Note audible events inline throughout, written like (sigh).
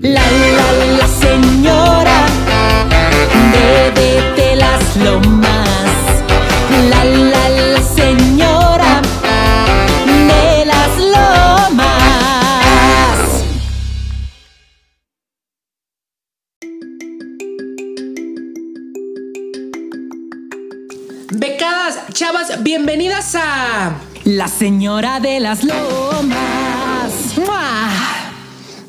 La la la señora de las lomas. La la la señora de las lomas. Becadas, chavas, bienvenidas a La señora de las lomas.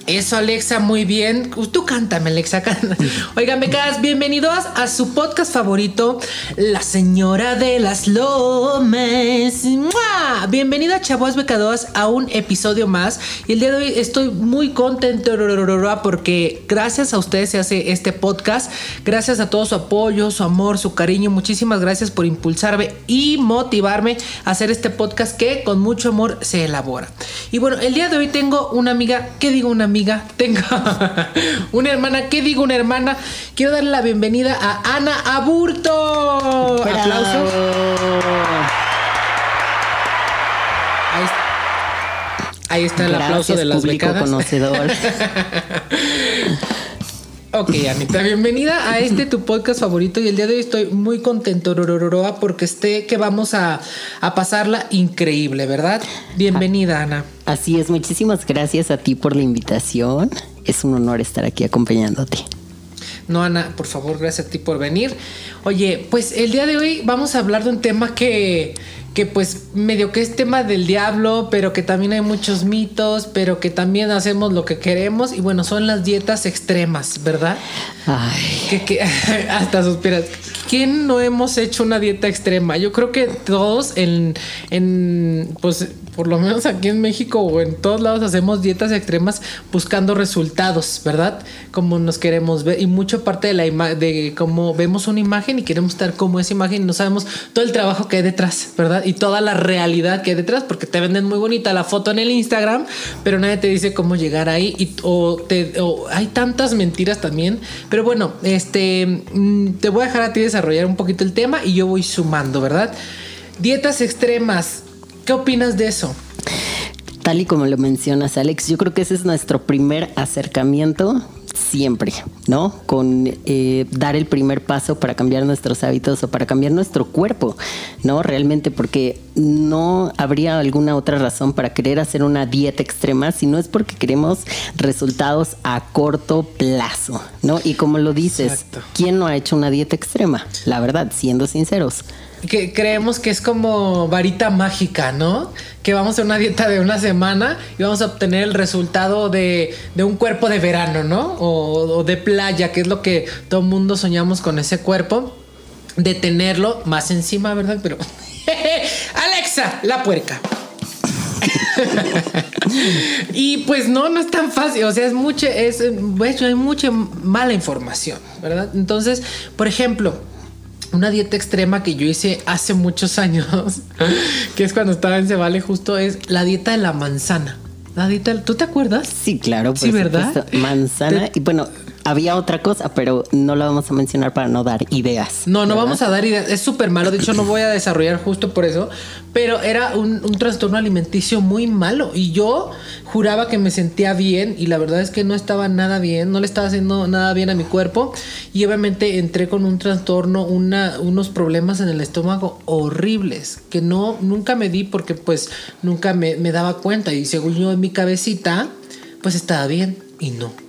Eso, Alexa, muy bien. Tú cántame, Alexa. cántame. (laughs) Oigan, becadas, bienvenidos a su podcast favorito, La Señora de las Lomas. ¡Mua! Bienvenida, chavos becadoras, a un episodio más. Y el día de hoy estoy muy contento porque gracias a ustedes se hace este podcast. Gracias a todo su apoyo, su amor, su cariño. Muchísimas gracias por impulsarme y motivarme a hacer este podcast que con mucho amor se elabora. Y bueno, el día de hoy tengo una amiga, ¿qué digo una amiga? Tengo (laughs) una hermana, ¿qué digo una hermana? Quiero darle la bienvenida a Ana Aburto. Aplausos. Ahí está. Ahí está el aplauso de las público becadas. conocedor. (laughs) Ok, Anita, bienvenida a este tu podcast favorito y el día de hoy estoy muy contento, Rorororoa, porque esté que vamos a, a pasarla increíble, ¿verdad? Bienvenida, Ana. Así es, muchísimas gracias a ti por la invitación. Es un honor estar aquí acompañándote. No, Ana, por favor, gracias a ti por venir. Oye, pues el día de hoy vamos a hablar de un tema que, que pues medio que es tema del diablo, pero que también hay muchos mitos, pero que también hacemos lo que queremos y bueno, son las dietas extremas, ¿verdad? Ay, Que, que- (laughs) hasta suspiras. ¿Quién no hemos hecho una dieta extrema? Yo creo que todos en, en, pues, por lo menos aquí en México o en todos lados hacemos dietas extremas buscando resultados, ¿verdad? Como nos queremos ver y mucho parte de la de cómo vemos una imagen y queremos estar como esa imagen y no sabemos todo el trabajo que hay detrás, ¿verdad? Y toda la realidad que hay detrás porque te venden muy bonita la foto en el Instagram, pero nadie te dice cómo llegar ahí y, o hay tantas mentiras también. Pero bueno, este mm, te voy a dejar a ti desarrollar un poquito el tema y yo voy sumando, ¿verdad? Dietas extremas. ¿Qué opinas de eso? tal y como lo mencionas, Alex, yo creo que ese es nuestro primer acercamiento siempre, ¿no? Con eh, dar el primer paso para cambiar nuestros hábitos o para cambiar nuestro cuerpo, ¿no? Realmente porque no habría alguna otra razón para querer hacer una dieta extrema si no es porque queremos resultados a corto plazo, ¿no? Y como lo dices, Exacto. ¿quién no ha hecho una dieta extrema? La verdad, siendo sinceros. Que creemos que es como varita mágica, ¿no? Que vamos a una dieta de una semana y vamos a obtener el resultado de, de un cuerpo de verano, ¿no? O, de playa, que es lo que todo mundo soñamos con ese cuerpo. De tenerlo más encima, ¿verdad? Pero. (laughs) Alexa, la puerca. (laughs) y pues no, no es tan fácil. O sea, es mucho, es, hecho, hay mucha mala información, ¿verdad? Entonces, por ejemplo, una dieta extrema que yo hice hace muchos años, (laughs) que es cuando estaba en Cebale, justo es la dieta de la manzana. La dieta, ¿tú te acuerdas? Sí, claro, por Sí, ¿verdad? Manzana. Te- Y bueno, había otra cosa, pero no la vamos a mencionar para no dar ideas. No, no ¿verdad? vamos a dar ideas. Es súper malo. De hecho, no voy a desarrollar justo por eso. Pero era un, un trastorno alimenticio muy malo. Y yo juraba que me sentía bien. Y la verdad es que no estaba nada bien. No le estaba haciendo nada bien a mi cuerpo. Y obviamente entré con un trastorno, una, unos problemas en el estómago horribles. Que no, nunca me di porque pues nunca me, me daba cuenta. Y según yo en mi cabecita, pues estaba bien. Y no.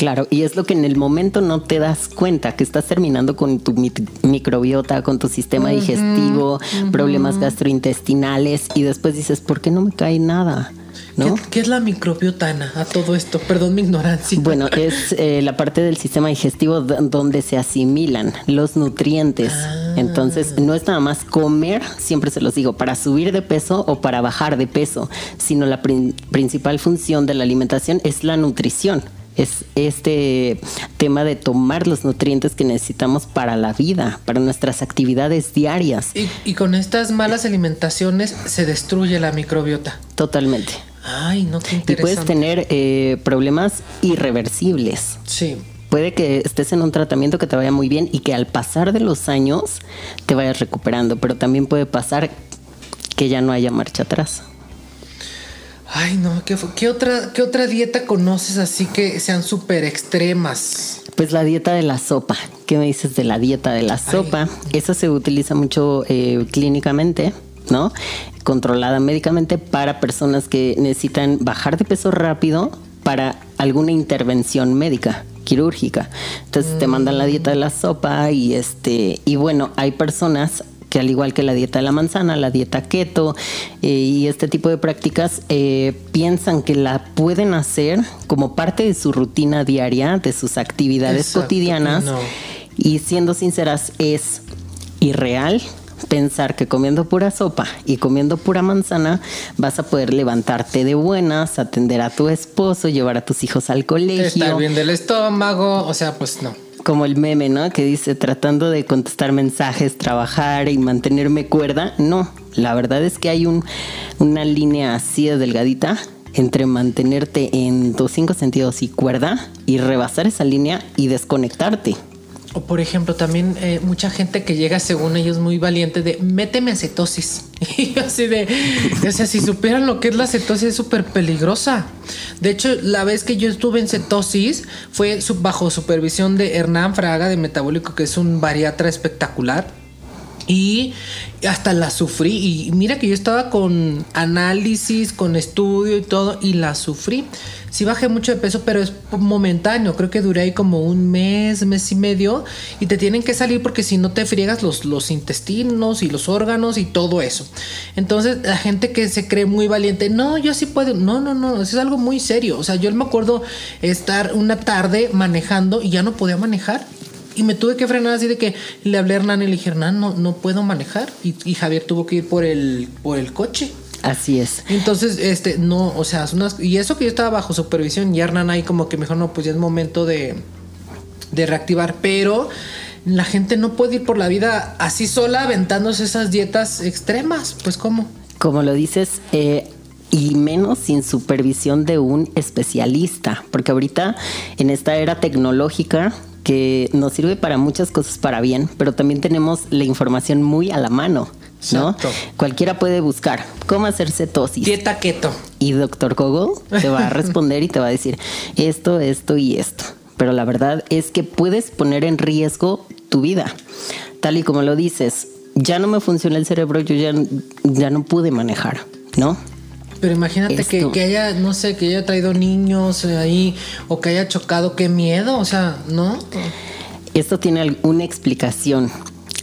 Claro, y es lo que en el momento no te das cuenta, que estás terminando con tu mi- microbiota, con tu sistema digestivo, problemas gastrointestinales, y después dices, ¿por qué no me cae nada? ¿No? ¿Qué, qué es la microbiotana a todo esto? Perdón mi ignorancia. Bueno, es eh, la parte del sistema digestivo donde se asimilan los nutrientes. Entonces, no es nada más comer, siempre se los digo, para subir de peso o para bajar de peso, sino la prin- principal función de la alimentación es la nutrición. Es este tema de tomar los nutrientes que necesitamos para la vida, para nuestras actividades diarias. Y, y con estas malas alimentaciones se destruye la microbiota. Totalmente. Ay, no, qué Y interesante. puedes tener eh, problemas irreversibles. Sí. Puede que estés en un tratamiento que te vaya muy bien y que al pasar de los años te vayas recuperando, pero también puede pasar que ya no haya marcha atrás. Ay, no, ¿qué, otra, ¿qué otra dieta conoces así que sean súper extremas? Pues la dieta de la sopa. ¿Qué me dices de la dieta de la sopa? Eso se utiliza mucho eh, clínicamente, ¿no? Controlada médicamente para personas que necesitan bajar de peso rápido para alguna intervención médica quirúrgica. Entonces te mandan la dieta de la sopa y este y bueno, hay personas que al igual que la dieta de la manzana, la dieta keto eh, y este tipo de prácticas, eh, piensan que la pueden hacer como parte de su rutina diaria, de sus actividades Exacto, cotidianas. no. Y siendo sinceras, es irreal pensar que comiendo pura sopa y comiendo pura manzana vas a poder levantarte de buenas, atender a tu esposo, llevar a tus hijos al colegio Estar bien del estómago, o sea, pues no. Como el meme, ¿no? Que dice tratando de contestar mensajes, trabajar y mantenerme cuerda. No, la verdad es que hay un, una línea así de delgadita entre mantenerte en tus cinco sentidos y cuerda y rebasar esa línea y desconectarte. O por ejemplo, también eh, mucha gente que llega según ellos muy valiente de méteme a cetosis. (laughs) Y así de, o sea, si supieran lo que es la cetosis es súper peligrosa. De hecho, la vez que yo estuve en cetosis fue bajo supervisión de Hernán Fraga de Metabólico, que es un bariatra espectacular. Y hasta la sufrí. Y mira que yo estaba con análisis, con estudio y todo, y la sufrí. Sí bajé mucho de peso, pero es momentáneo. Creo que duré ahí como un mes, mes y medio. Y te tienen que salir porque si no te friegas los, los intestinos y los órganos y todo eso. Entonces, la gente que se cree muy valiente, no, yo sí puedo. No, no, no, eso es algo muy serio. O sea, yo me acuerdo estar una tarde manejando y ya no podía manejar. Y me tuve que frenar así de que le hablé a Hernán y le dije, Hernán, no, no puedo manejar. Y, y Javier tuvo que ir por el, por el coche. Así es. Entonces, este, no, o sea, unas- y eso que yo estaba bajo supervisión y Hernán ahí como que mejor no, pues ya es momento de, de reactivar. Pero la gente no puede ir por la vida así sola aventándose esas dietas extremas. Pues, ¿cómo? Como lo dices, eh, y menos sin supervisión de un especialista, porque ahorita en esta era tecnológica que nos sirve para muchas cosas para bien, pero también tenemos la información muy a la mano, ¿no? Exacto. Cualquiera puede buscar cómo hacer cetosis. Dieta keto. Y doctor Google te va a (laughs) responder y te va a decir esto, esto y esto. Pero la verdad es que puedes poner en riesgo tu vida. Tal y como lo dices, ya no me funciona el cerebro, yo ya, ya no pude manejar, ¿no? Pero imagínate que, que haya, no sé, que haya traído niños eh, ahí o que haya chocado, qué miedo, o sea, ¿no? Esto tiene una explicación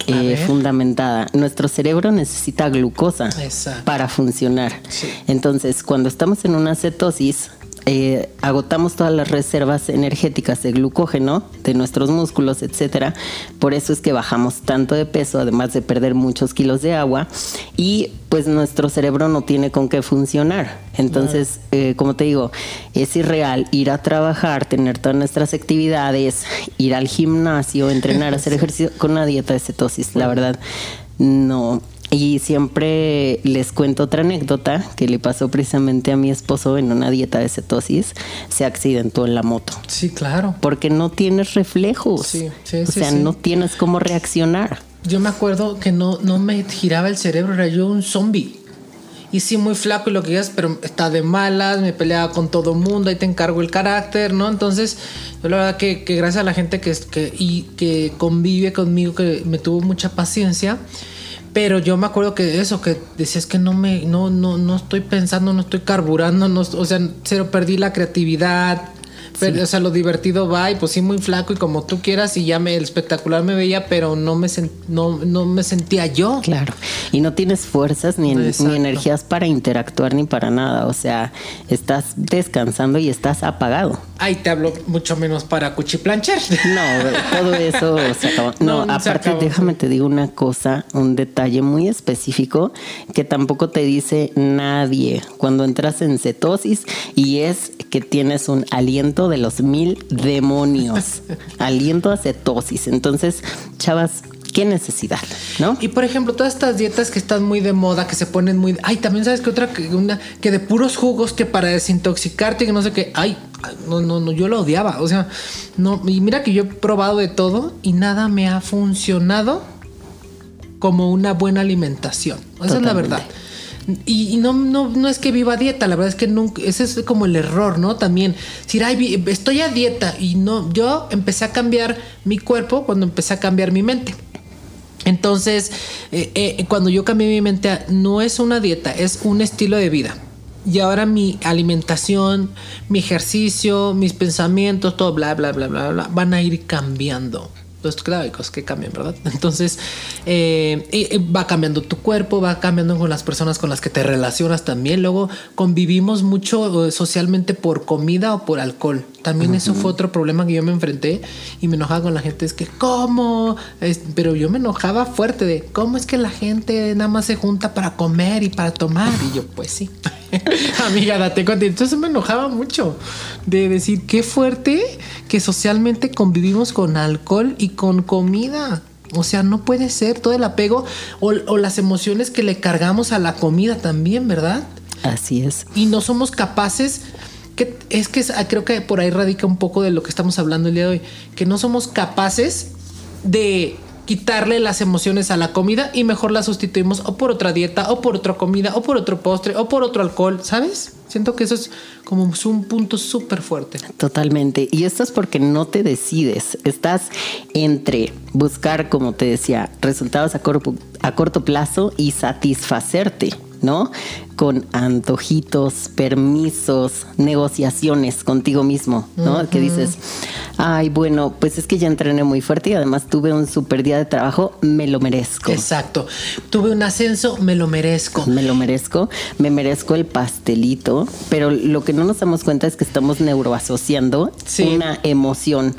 eh, fundamentada. Nuestro cerebro necesita glucosa Exacto. para funcionar. Sí. Entonces, cuando estamos en una cetosis, eh, agotamos todas las reservas energéticas de glucógeno de nuestros músculos, etcétera. Por eso es que bajamos tanto de peso, además de perder muchos kilos de agua, y pues nuestro cerebro no tiene con qué funcionar. Entonces, eh, como te digo, es irreal ir a trabajar, tener todas nuestras actividades, ir al gimnasio, entrenar, hacer ejercicio con una dieta de cetosis. La verdad, no. Y siempre les cuento otra anécdota que le pasó precisamente a mi esposo en una dieta de cetosis. Se accidentó en la moto. Sí, claro. Porque no tienes reflejos. Sí, sí, o sí, sea, no tienes cómo reaccionar. Yo me acuerdo que no, no me giraba el cerebro, era yo un zombie. Y sí, muy flaco y lo que digas, pero está de malas, me peleaba con todo mundo, ahí te encargo el carácter, ¿no? Entonces, yo la verdad que, que gracias a la gente que, que, y, que convive conmigo, que me tuvo mucha paciencia. Pero yo me acuerdo que eso, que decías que no me, no, no, no estoy pensando, no estoy carburando, no, o sea, cero perdí la creatividad. Pero, O sea, lo divertido va y pues sí, muy flaco y como tú quieras y ya me, el espectacular me veía, pero no me, sen- no, no me sentía yo. Claro. Y no tienes fuerzas ni, ni energías para interactuar ni para nada. O sea, estás descansando y estás apagado. Ahí te hablo mucho menos para cuchiplanchar. No, todo eso se acabó. (laughs) No, aparte, acabó, déjame te digo una cosa, un detalle muy específico que tampoco te dice nadie cuando entras en cetosis y es que tienes un aliento de los mil demonios. (laughs) aliento a cetosis. Entonces, chavas, qué necesidad, ¿no? Y por ejemplo, todas estas dietas que están muy de moda, que se ponen muy. Ay, también sabes que otra, que una que de puros jugos que para desintoxicarte, que no sé qué. Ay, no, no, no, yo lo odiaba. O sea, no. Y mira que yo he probado de todo y nada me ha funcionado como una buena alimentación. Esa es la verdad. Y, no, no, no es que viva a dieta, la verdad es que nunca, ese es como el error, ¿no? También, decir, ay, estoy a dieta y no, yo empecé a cambiar mi cuerpo cuando empecé a cambiar mi mente. Entonces, eh, eh, cuando yo cambié mi mente, no es una dieta, es un estilo de vida. Y ahora mi alimentación, mi ejercicio, mis pensamientos, todo, bla, bla, bla, bla, bla, van a ir cambiando. Pues claro, cosas que cambian, ¿verdad? (laughs) Entonces, eh, va cambiando tu cuerpo, va cambiando con las personas con las que te relacionas también. Luego convivimos mucho eh, socialmente por comida o por alcohol. También eso fue otro problema que yo me enfrenté y me enojaba con la gente. Es que, ¿cómo? Es- pero yo me enojaba fuerte de, ¿cómo es que la gente nada más se junta para comer y para tomar? Y yo, pues sí. (laughs) Amiga, date cuenta. Entonces me enojaba mucho de decir, qué fuerte que socialmente convivimos con alcohol y con comida. O sea, no puede ser todo el apego o, o las emociones que le cargamos a la comida también, ¿verdad? Así es. y no somos capaces que es que ah, creo que por ahí radica un poco de lo que estamos hablando el día de hoy que no somos capaces de quitarle las emociones a la comida y mejor la sustituimos o por otra dieta o por otra comida o por otro postre o por otro alcohol sabes siento que eso es como un punto súper fuerte Totalmente. Y esto es porque no te decides. Estás entre buscar, como te decía, resultados a a corto plazo y satisfacerte, ¿no? Con antojitos, permisos, negociaciones contigo mismo, ¿no? Que dices, ay, bueno, pues es que ya entrené muy fuerte y además tuve un super día de trabajo, me lo merezco. exacto tuve un ascenso me lo merezco Me lo merezco, me merezco el pastelito, pero lo que no nos damos cuenta es que estamos neuroasociando Sí. una emoción,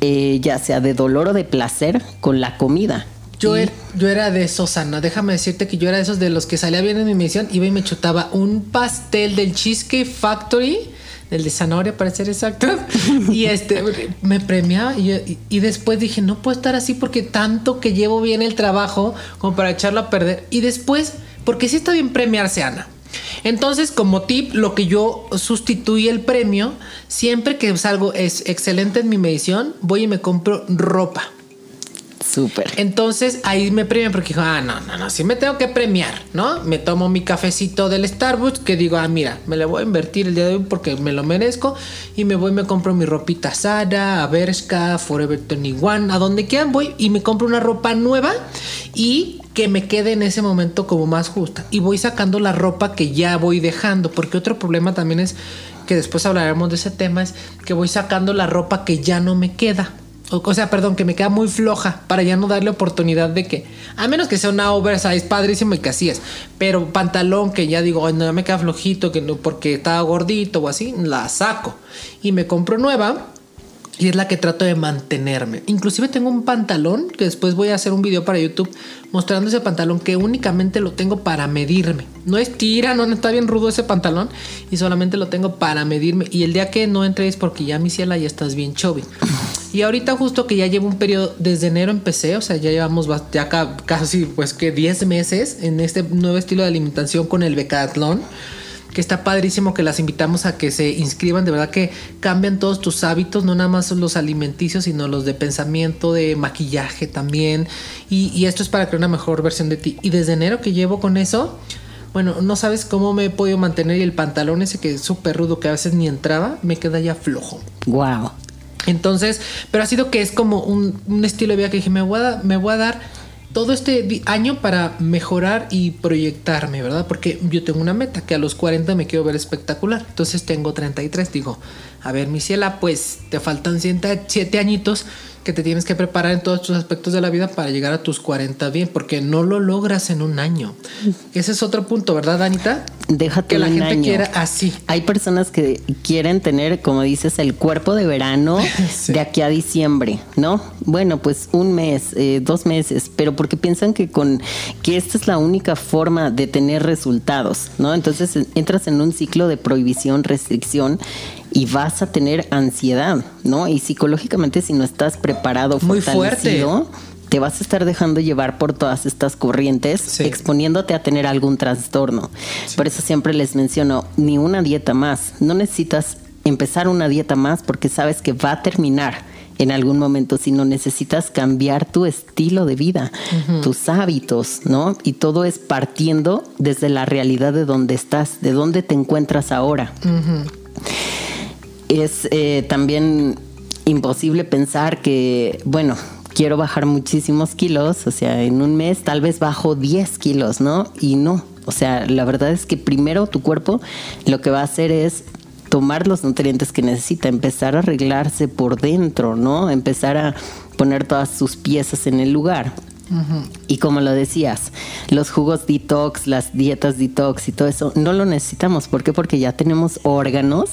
eh, ya sea de dolor o de placer, con la comida. Yo, Y- er- yo era de esos, Ana. Déjame decirte que yo era de esos de los que salía bien en mi misión, iba y me chutaba un pastel del Cheesecake Factory, del de zanahoria para ser exacto, (laughs) y este me premiaba y, yo- y- y después dije, no puedo estar así porque tanto que llevo bien el trabajo como para echarlo a perder. Y después, porque sí está bien premiarse, Ana. Entonces, como tip, lo que yo sustituí el premio, siempre que salgo es excelente en mi medición, voy y me compro ropa. Súper. Entonces ahí me premian porque dijo, ah, no, no, no, sí me tengo que premiar, ¿no? Me tomo mi cafecito del Starbucks que digo, ah, mira, me le voy a invertir el día de hoy porque me lo merezco y me voy, me compro mi ropita Sara, Bershka, Forever 21, a donde quieran voy y me compro una ropa nueva y que me quede en ese momento como más justa. Y voy sacando la ropa que ya voy dejando, porque otro problema también es que después hablaremos de ese tema, es que voy sacando la ropa que ya no me queda. O, sea, perdón, que me queda muy floja para ya no darle oportunidad de que, a menos que sea una oversize padrísimo y que así es, pero pantalón que ya digo, "Ay, no ya me queda flojito que no, porque estaba gordito o así, la saco y me compro nueva y es la que trato de mantenerme. Inclusive tengo un pantalón que después voy a hacer un video para YouTube mostrando ese pantalón que únicamente lo tengo para medirme. No es tira, no, está bien rudo ese pantalón y solamente lo tengo para medirme. Y el día que no entre es porque ya mi ciela ya estás bien chubby. Y ahorita justo que ya llevo un periodo, desde enero empecé, o sea, ya llevamos ya ca- casi pues que 10 meses en este nuevo estilo de alimentación con el Becatlón que está padrísimo que las invitamos a que se inscriban, de verdad que cambian todos tus hábitos, no nada más los alimenticios, sino los de pensamiento, de maquillaje también, y, y esto es para crear una mejor versión de ti. Y desde enero que llevo con eso, bueno, no sabes cómo me he podido mantener y el pantalón ese que es súper rudo, que a veces ni entraba, me queda ya flojo. Wow. Entonces, pero ha sido que es como un, un estilo de vida que dije, me voy a, me voy a dar todo este año para mejorar y proyectarme, ¿verdad? Porque yo tengo una meta que a los 40 me quiero ver espectacular. Entonces tengo 33, digo, a ver, mi ciela, pues te faltan 7 añitos que te tienes que preparar en todos tus aspectos de la vida para llegar a tus 40 bien, porque no lo logras en un año. (laughs) Ese es otro punto, ¿verdad, Anita? Déjate Que la un gente año. quiera así. Hay personas que quieren tener, como dices, el cuerpo de verano (laughs) Sí. de aquí a diciembre, ¿no? Bueno, pues un mes, eh, dos meses, pero porque piensan que con que esta es la única forma de tener resultados, ¿no? Entonces en- entras en un ciclo de prohibición, restricción y vas a tener ansiedad, ¿no? Y psicológicamente si no estás preparado, Muy fortalecido, te vas a estar dejando llevar por todas estas corrientes, Sí. exponiéndote a tener algún trastorno. Por eso siempre les menciono, ni una dieta más. No necesitas empezar una dieta más porque sabes que va a terminar en algún momento, sino necesitas cambiar tu estilo de vida, tus hábitos, ¿no? Y todo es partiendo desde la realidad de donde estás, de dónde te encuentras ahora. Es eh, también imposible pensar que, bueno, quiero bajar muchísimos kilos, o sea, en un mes tal vez bajo 10 kilos, ¿no? Y no, o sea, la verdad es que primero tu cuerpo lo que va a hacer es tomar los nutrientes que necesita, empezar a arreglarse por dentro, ¿no? Empezar a poner todas sus piezas en el lugar. Y como lo decías, los jugos detox, las dietas detox y todo eso, no lo necesitamos. ¿Por qué? Porque ya tenemos órganos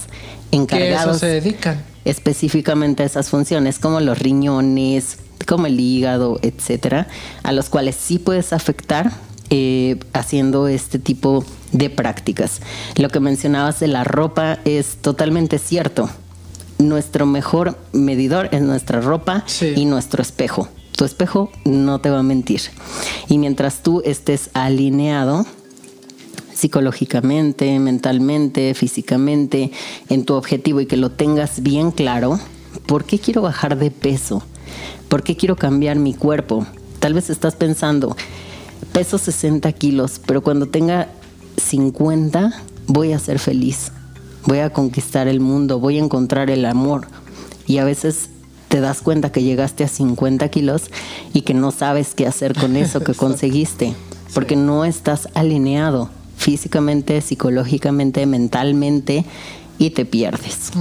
encargados. Se dedican. Específicamente a esas funciones, como los riñones, como el hígado, etcétera, a los cuales sí puedes afectar eh, haciendo este tipo de prácticas. Lo que mencionabas de la ropa es totalmente cierto. Nuestro mejor medidor es nuestra ropa y nuestro espejo. Tu espejo no te va a mentir. Y mientras tú estés alineado, psicológicamente, mentalmente, físicamente, en tu objetivo y que lo tengas bien claro, ¿por qué quiero bajar de peso? ¿Por qué quiero cambiar mi cuerpo? Tal vez estás pensando, peso 60 kilos, pero cuando tenga 50 voy a ser feliz, voy a conquistar el mundo, voy a encontrar el amor. Y a veces te das cuenta que llegaste a 50 kilos y que no sabes qué hacer con eso que (laughs) conseguiste, porque no estás alineado físicamente, psicológicamente, mentalmente y te pierdes.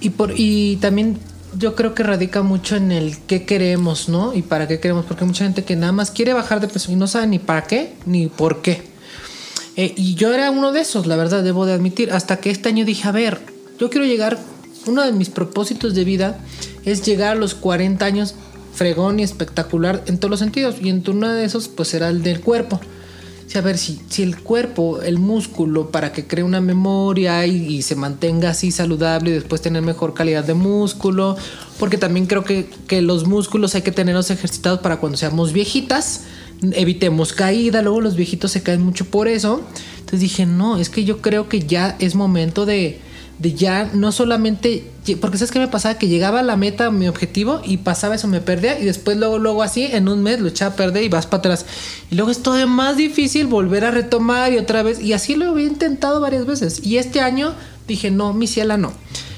Y, por, y también yo creo que radica mucho en el qué queremos, ¿no? Y para qué queremos, porque hay mucha gente que nada más quiere bajar de peso y no sabe ni para qué ni por qué. Eh, y yo era uno de esos, la verdad, debo de admitir, hasta que este año dije, a ver, yo quiero llegar, uno de mis propósitos de vida es llegar a los 40 años fregón y espectacular en todos los sentidos. Y entre uno de esos, pues será el del cuerpo a ver si, si el cuerpo, el músculo, para que cree una memoria y, se mantenga así saludable y después tener mejor calidad de músculo, porque también creo que, que los músculos hay que tenerlos ejercitados para cuando seamos viejitas, evitemos caída, luego los viejitos se caen mucho por eso. Entonces dije, no, es que yo creo que ya es momento de de ya no solamente, porque sabes qué me pasaba, que llegaba a la meta, mi objetivo, y pasaba eso, me perdía, y después luego, luego así, en un mes lo echaba a perder y vas para atrás. Y luego es todavía más difícil volver a retomar y otra vez, y así lo había intentado varias veces. Y este año dije, no, mi ciela no.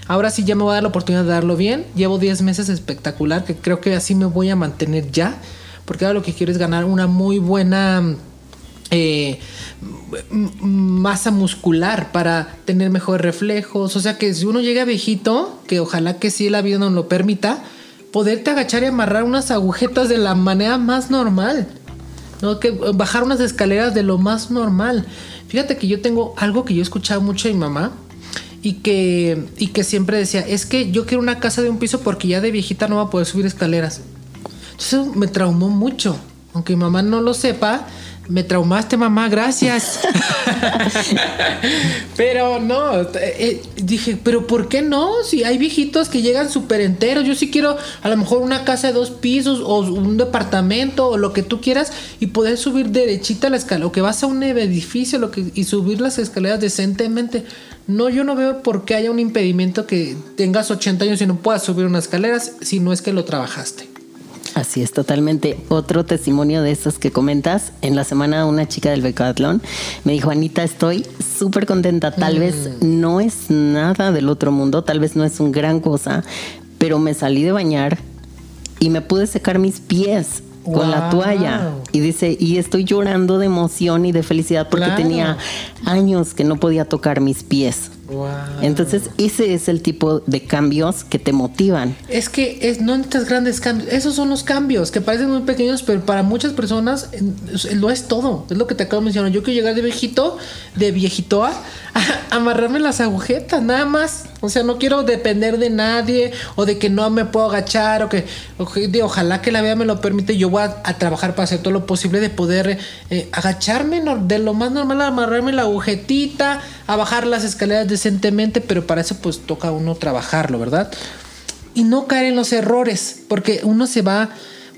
Ahora sí ya me voy a dar la oportunidad de darlo bien. Llevo 10 meses espectacular, que creo que así me voy a mantener ya, porque ahora lo que quiero es ganar una muy buena eh, masa muscular para tener mejores reflejos. O sea que si uno llega viejito, que ojalá que sí la vida nos lo permita, poderte agachar y amarrar unas agujetas de la manera más normal. ¿no? Que bajar unas escaleras de lo más normal. Fíjate que yo tengo algo que yo he escuchado mucho de mi mamá y que, y que siempre decía, es que yo quiero una casa de un piso porque ya de viejita no va a poder subir escaleras. Entonces me traumó mucho. Aunque mi mamá no lo sepa, me traumaste, mamá, gracias. (laughs) pero no, eh, eh, dije, pero ¿por qué no? Si hay viejitos que llegan súper enteros, yo sí quiero a lo mejor una casa de dos pisos o un departamento o lo que tú quieras y poder subir derechita la escalera o que vas a un edificio lo que, y subir las escaleras decentemente. No, yo no veo por qué haya un impedimento que tengas 80 años y no puedas subir unas escaleras si no es que lo trabajaste. Así es, totalmente. Otro testimonio de estos que comentas. En la semana una chica del Becatlón me dijo, Anita, estoy súper contenta. Tal vez mm. no es nada del otro mundo, tal vez no es un gran cosa, pero me salí de bañar y me pude secar mis pies con la toalla. Y dice, y estoy llorando de emoción y de felicidad porque tenía años que no podía tocar mis pies. Entonces, ese es el tipo de cambios que te motivan. Es que es, no necesitas grandes cambios. Esos son los cambios que parecen muy pequeños, pero para muchas personas lo es todo. Es lo que te acabo de mencionar. Yo quiero llegar de viejito, de viejito (laughs) a, amarrarme las agujetas, nada más. O sea, no quiero depender de nadie o de que no me puedo agachar o que, ojalá que la vida me lo permite. Yo voy a, trabajar para hacer todo lo posible de poder eh, agacharme de lo más normal, amarrarme la agujetita, a bajar las escaleras decentemente, pero para eso pues toca uno trabajarlo, ¿verdad? Y no caer en los errores, porque uno se va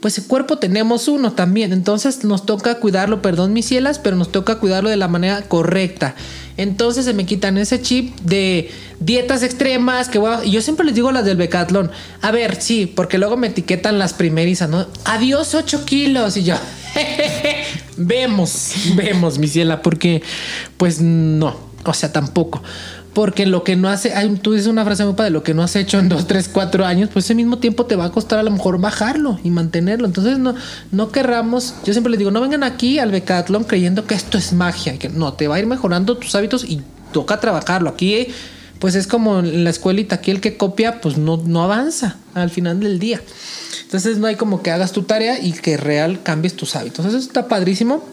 pues el cuerpo tenemos uno también. Entonces nos toca cuidarlo, perdón mis cielas, pero nos toca cuidarlo de la manera correcta. Entonces se me quitan ese chip de dietas extremas que y yo siempre les digo las del Becatlón. A ver, sí, porque luego me etiquetan las primerizas, ¿no? Adiós 8 kilos y yo. (laughs) vemos, vemos, mi ciela, porque pues no, o sea, tampoco. Porque lo que no hace, tú dices una frase muy padre, lo que no has hecho en dos, tres, cuatro años, pues ese mismo tiempo te va a costar a lo mejor bajarlo y mantenerlo. Entonces no, no querramos, yo siempre les digo, no vengan aquí al Becatlón creyendo que esto es magia, que no, te va a ir mejorando tus hábitos y toca trabajarlo. Aquí pues es como en la escuelita, aquí el que copia pues no, no avanza al final del día. Entonces no hay como que hagas tu tarea y que real cambies tus hábitos. Eso está padrísimo.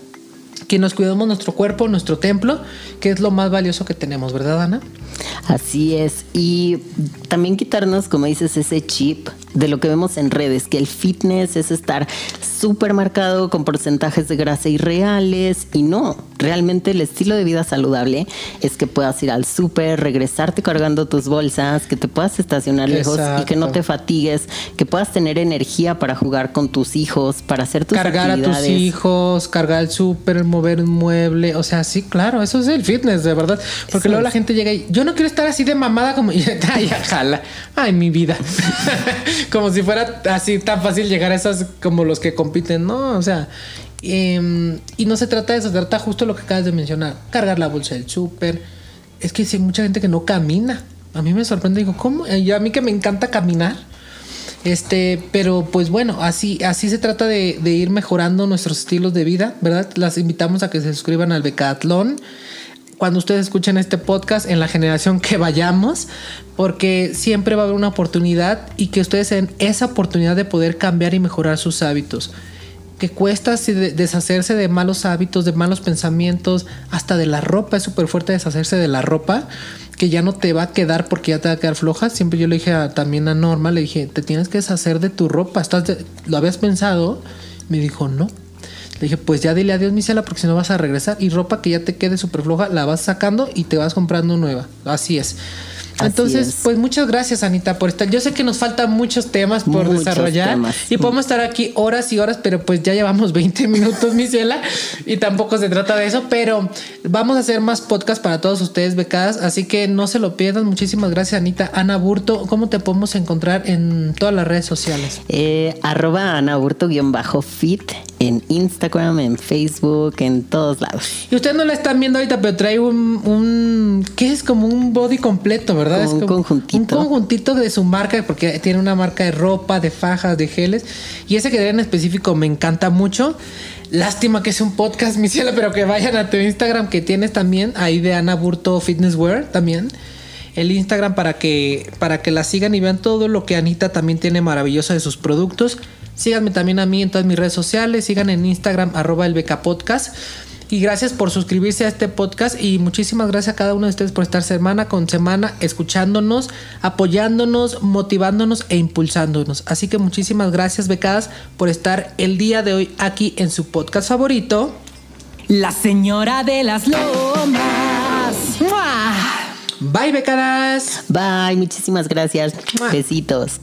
Que nos cuidemos nuestro cuerpo, nuestro templo, que es lo más valioso que tenemos, ¿verdad, Ana? Así es. Y también quitarnos, como dices, ese chip de lo que vemos en redes, que el fitness es estar súper marcado con porcentajes de grasa irreales y no, realmente el estilo de vida saludable es que puedas ir al súper, regresarte cargando tus bolsas, que te puedas estacionar lejos y que no te fatigues, que puedas tener energía para jugar con tus hijos, para hacer tus cargar a tus hijos, cargar el súper, mover un mueble, o sea, sí, claro, eso es el fitness, de verdad, porque luego la gente llega y yo no quiero estar así de mamada como (laughs) ay, jala, ay, mi vida. (laughs) como si fuera así tan fácil llegar a esas como los que compiten, ¿no? O sea, em, y no se trata de eso, se trata justo lo que acabas de mencionar, cargar la bolsa del súper. Es que hay mucha gente que no camina. A mí me sorprende, digo, ¿cómo? Yo a mí que me encanta caminar. Este, pero pues bueno, así, así se trata de, de ir mejorando nuestros estilos de vida, ¿verdad? Las invitamos a que se suscriban al Becatlón cuando ustedes escuchen este podcast en la generación que vayamos, porque siempre va a haber una oportunidad y que ustedes den esa oportunidad de poder cambiar y mejorar sus hábitos. Que cuesta deshacerse de malos hábitos, de malos pensamientos, hasta de la ropa. Es súper fuerte deshacerse de la ropa, que ya no te va a quedar porque ya te va a quedar floja. Siempre yo le dije también a Norma, le dije, te tienes que deshacer de tu ropa. ¿Estás ¿Lo habías pensado? Me dijo, no le dije, pues ya dile adiós, mi cela, porque si no vas a regresar. Y ropa que ya te quede súper floja, la vas sacando y te vas comprando nueva. Así es. Entonces, pues muchas gracias, Anita, por estar. Yo sé que nos faltan muchos temas por desarrollar y podemos estar aquí horas y horas, pero pues ya llevamos (laughs) 20 minutos, mi ciela, y tampoco se trata de eso. Pero vamos a hacer más podcasts para todos ustedes, becadas, así que no se lo pierdan. Muchísimas gracias, Anita. Ana Burto, ¿cómo te podemos encontrar en todas las redes sociales? Eh, arroba Ana Burto-fit en Instagram, en Facebook, en todos lados. Y ustedes no la están viendo ahorita, pero trae un, un ¿qué es? Como un body completo, ¿verdad? Un conjuntito. Un conjuntito de su marca, porque tiene una marca de ropa, de fajas, de geles. Y ese que en específico me encanta mucho. Lástima que es un podcast, (laughs) mi cielo, pero que vayan a tu Instagram que tienes también, ahí de Ana Burto Fitnesswear también. El Instagram para que, para que la sigan y vean todo lo que Anita también tiene maravilloso de sus productos. Síganme también a mí en todas mis redes sociales. Sigan en Instagram, arroba el Podcast. Y gracias por suscribirse a este podcast y muchísimas gracias a cada uno de ustedes por estar semana con semana escuchándonos, apoyándonos, motivándonos e impulsándonos. Así que muchísimas gracias becadas por estar el día de hoy aquí en su podcast favorito. La señora de las lomas. Bye becadas. Bye, muchísimas gracias. Besitos.